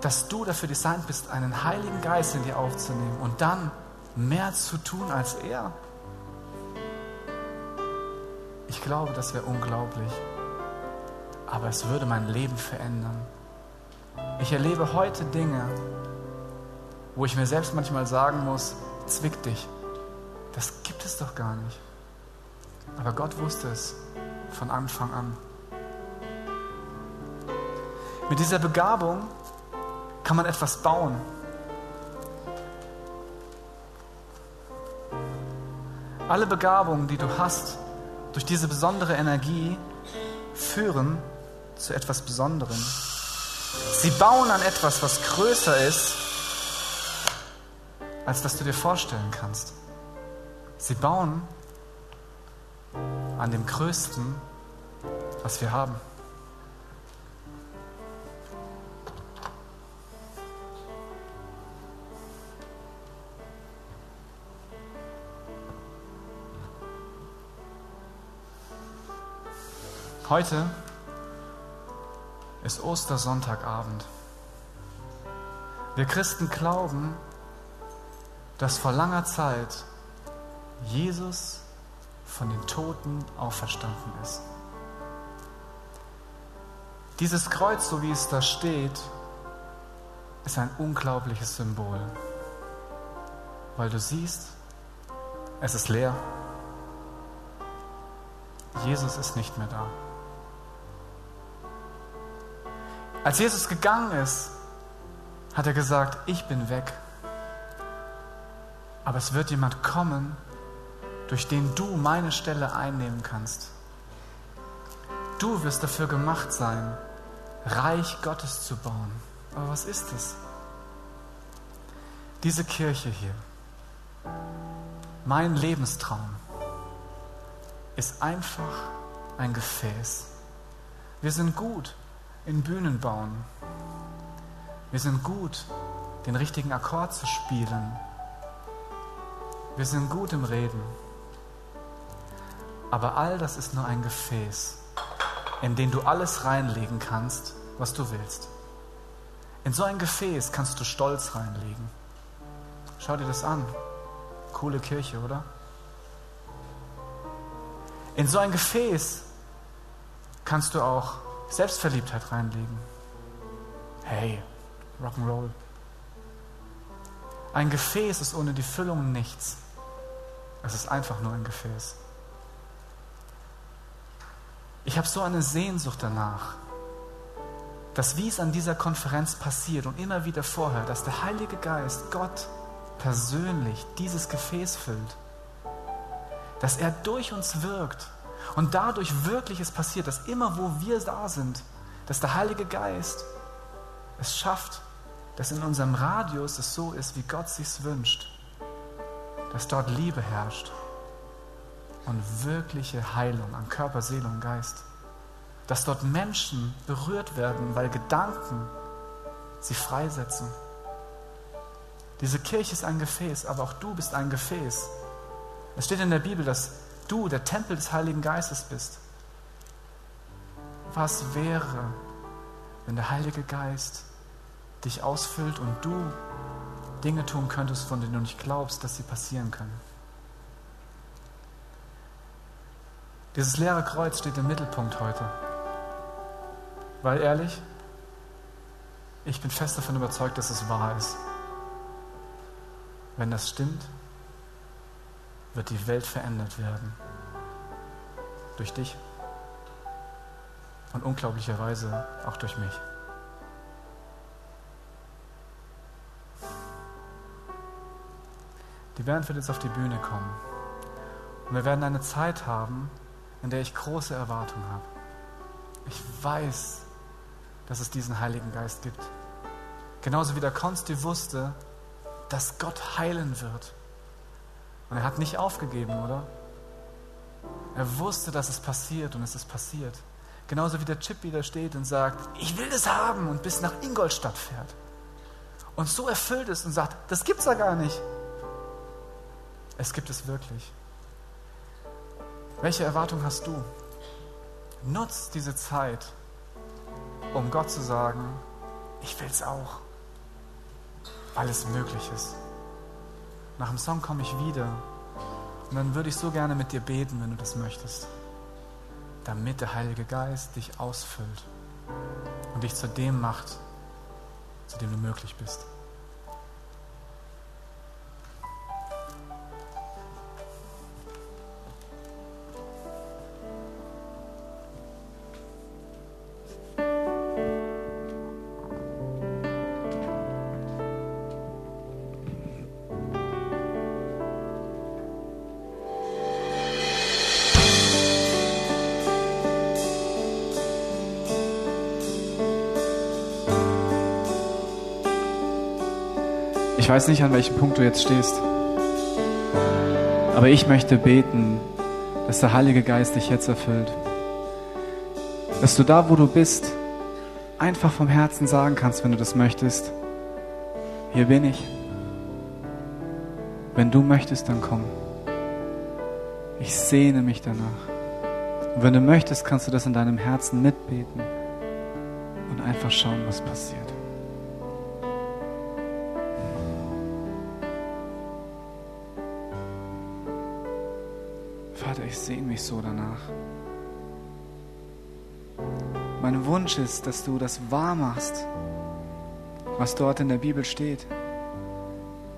dass du dafür designt bist, einen Heiligen Geist in dir aufzunehmen und dann mehr zu tun als er? Ich glaube, das wäre unglaublich. Aber es würde mein Leben verändern. Ich erlebe heute Dinge, wo ich mir selbst manchmal sagen muss, zwick dich. Das gibt es doch gar nicht. Aber Gott wusste es von Anfang an. Mit dieser Begabung kann man etwas bauen. Alle Begabungen, die du hast, durch diese besondere Energie führen zu etwas Besonderem. Sie bauen an etwas, was größer ist, als das du dir vorstellen kannst. Sie bauen an dem Größten, was wir haben. Heute ist Ostersonntagabend. Wir Christen glauben, dass vor langer Zeit Jesus von den Toten auferstanden ist. Dieses Kreuz, so wie es da steht, ist ein unglaubliches Symbol, weil du siehst, es ist leer. Jesus ist nicht mehr da. Als Jesus gegangen ist, hat er gesagt, ich bin weg. Aber es wird jemand kommen, durch den du meine Stelle einnehmen kannst. Du wirst dafür gemacht sein, Reich Gottes zu bauen. Aber was ist es? Diese Kirche hier, mein Lebenstraum, ist einfach ein Gefäß. Wir sind gut in Bühnen bauen. Wir sind gut, den richtigen Akkord zu spielen. Wir sind gut im Reden. Aber all das ist nur ein Gefäß, in den du alles reinlegen kannst, was du willst. In so ein Gefäß kannst du Stolz reinlegen. Schau dir das an. Coole Kirche, oder? In so ein Gefäß kannst du auch Selbstverliebtheit reinlegen. Hey, Rock'n'Roll. Ein Gefäß ist ohne die Füllung nichts. Es ist einfach nur ein Gefäß. Ich habe so eine Sehnsucht danach, dass wie es an dieser Konferenz passiert und immer wieder vorher, dass der Heilige Geist, Gott persönlich dieses Gefäß füllt, dass er durch uns wirkt und dadurch wirklich es passiert, dass immer wo wir da sind, dass der Heilige Geist es schafft, dass in unserem Radius es so ist, wie Gott sich's wünscht. Dass dort Liebe herrscht und wirkliche Heilung an Körper, Seele und Geist. Dass dort Menschen berührt werden, weil Gedanken sie freisetzen. Diese Kirche ist ein Gefäß, aber auch du bist ein Gefäß. Es steht in der Bibel, dass du der Tempel des Heiligen Geistes bist. Was wäre, wenn der Heilige Geist dich ausfüllt und du Dinge tun könntest, von denen du nicht glaubst, dass sie passieren können? Dieses leere Kreuz steht im Mittelpunkt heute. Weil ehrlich, ich bin fest davon überzeugt, dass es wahr ist. Wenn das stimmt, wird die Welt verändert werden. Durch dich und unglaublicherweise auch durch mich. Die Band wird jetzt auf die Bühne kommen. Und wir werden eine Zeit haben, in der ich große Erwartungen habe. Ich weiß, dass es diesen Heiligen Geist gibt. Genauso wie der Konsti wusste, dass Gott heilen wird. Und er hat nicht aufgegeben, oder? Er wusste, dass es passiert und es ist passiert. Genauso wie der Chip wieder steht und sagt, ich will das haben und bis nach Ingolstadt fährt. Und so erfüllt ist und sagt, das gibt's da gar nicht. Es gibt es wirklich. Welche Erwartung hast du? Nutz diese Zeit, um Gott zu sagen, ich will es auch, weil es möglich ist. Nach dem Song komme ich wieder und dann würde ich so gerne mit dir beten, wenn du das möchtest, damit der Heilige Geist dich ausfüllt und dich zu dem macht, zu dem du möglich bist. Weiß nicht, an welchem Punkt du jetzt stehst. Aber ich möchte beten, dass der Heilige Geist dich jetzt erfüllt. Dass du da, wo du bist, einfach vom Herzen sagen kannst, wenn du das möchtest. Hier bin ich. Wenn du möchtest, dann komm. Ich sehne mich danach. Und wenn du möchtest, kannst du das in deinem Herzen mitbeten und einfach schauen, was passiert. Mich so danach. Mein Wunsch ist, dass du das wahr machst, was dort in der Bibel steht.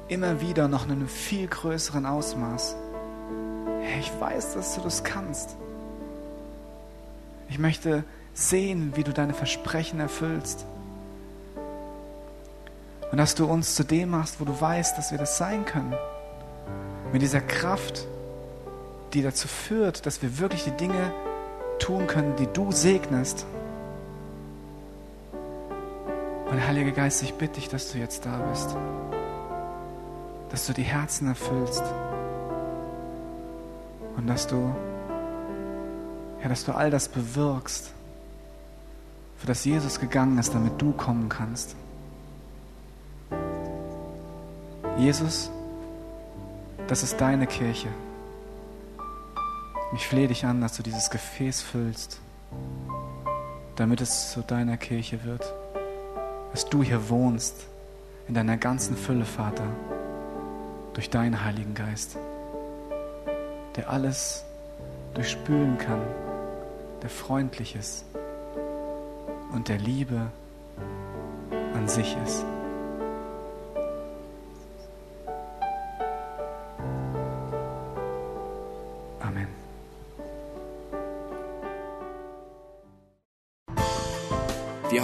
Immer wieder noch in einem viel größeren Ausmaß. Ich weiß, dass du das kannst. Ich möchte sehen, wie du deine Versprechen erfüllst. Und dass du uns zu dem machst, wo du weißt, dass wir das sein können. Mit dieser Kraft, die dazu führt, dass wir wirklich die Dinge tun können, die du segnest. Und Heiliger Geist, ich bitte dich, dass du jetzt da bist. Dass du die Herzen erfüllst. Und dass du, ja, dass du all das bewirkst, für das Jesus gegangen ist, damit du kommen kannst. Jesus, das ist deine Kirche. Ich flehe dich an, dass du dieses Gefäß füllst, damit es zu deiner Kirche wird. Dass du hier wohnst, in deiner ganzen Fülle, Vater, durch deinen Heiligen Geist, der alles durchspülen kann, der freundlich ist und der Liebe an sich ist.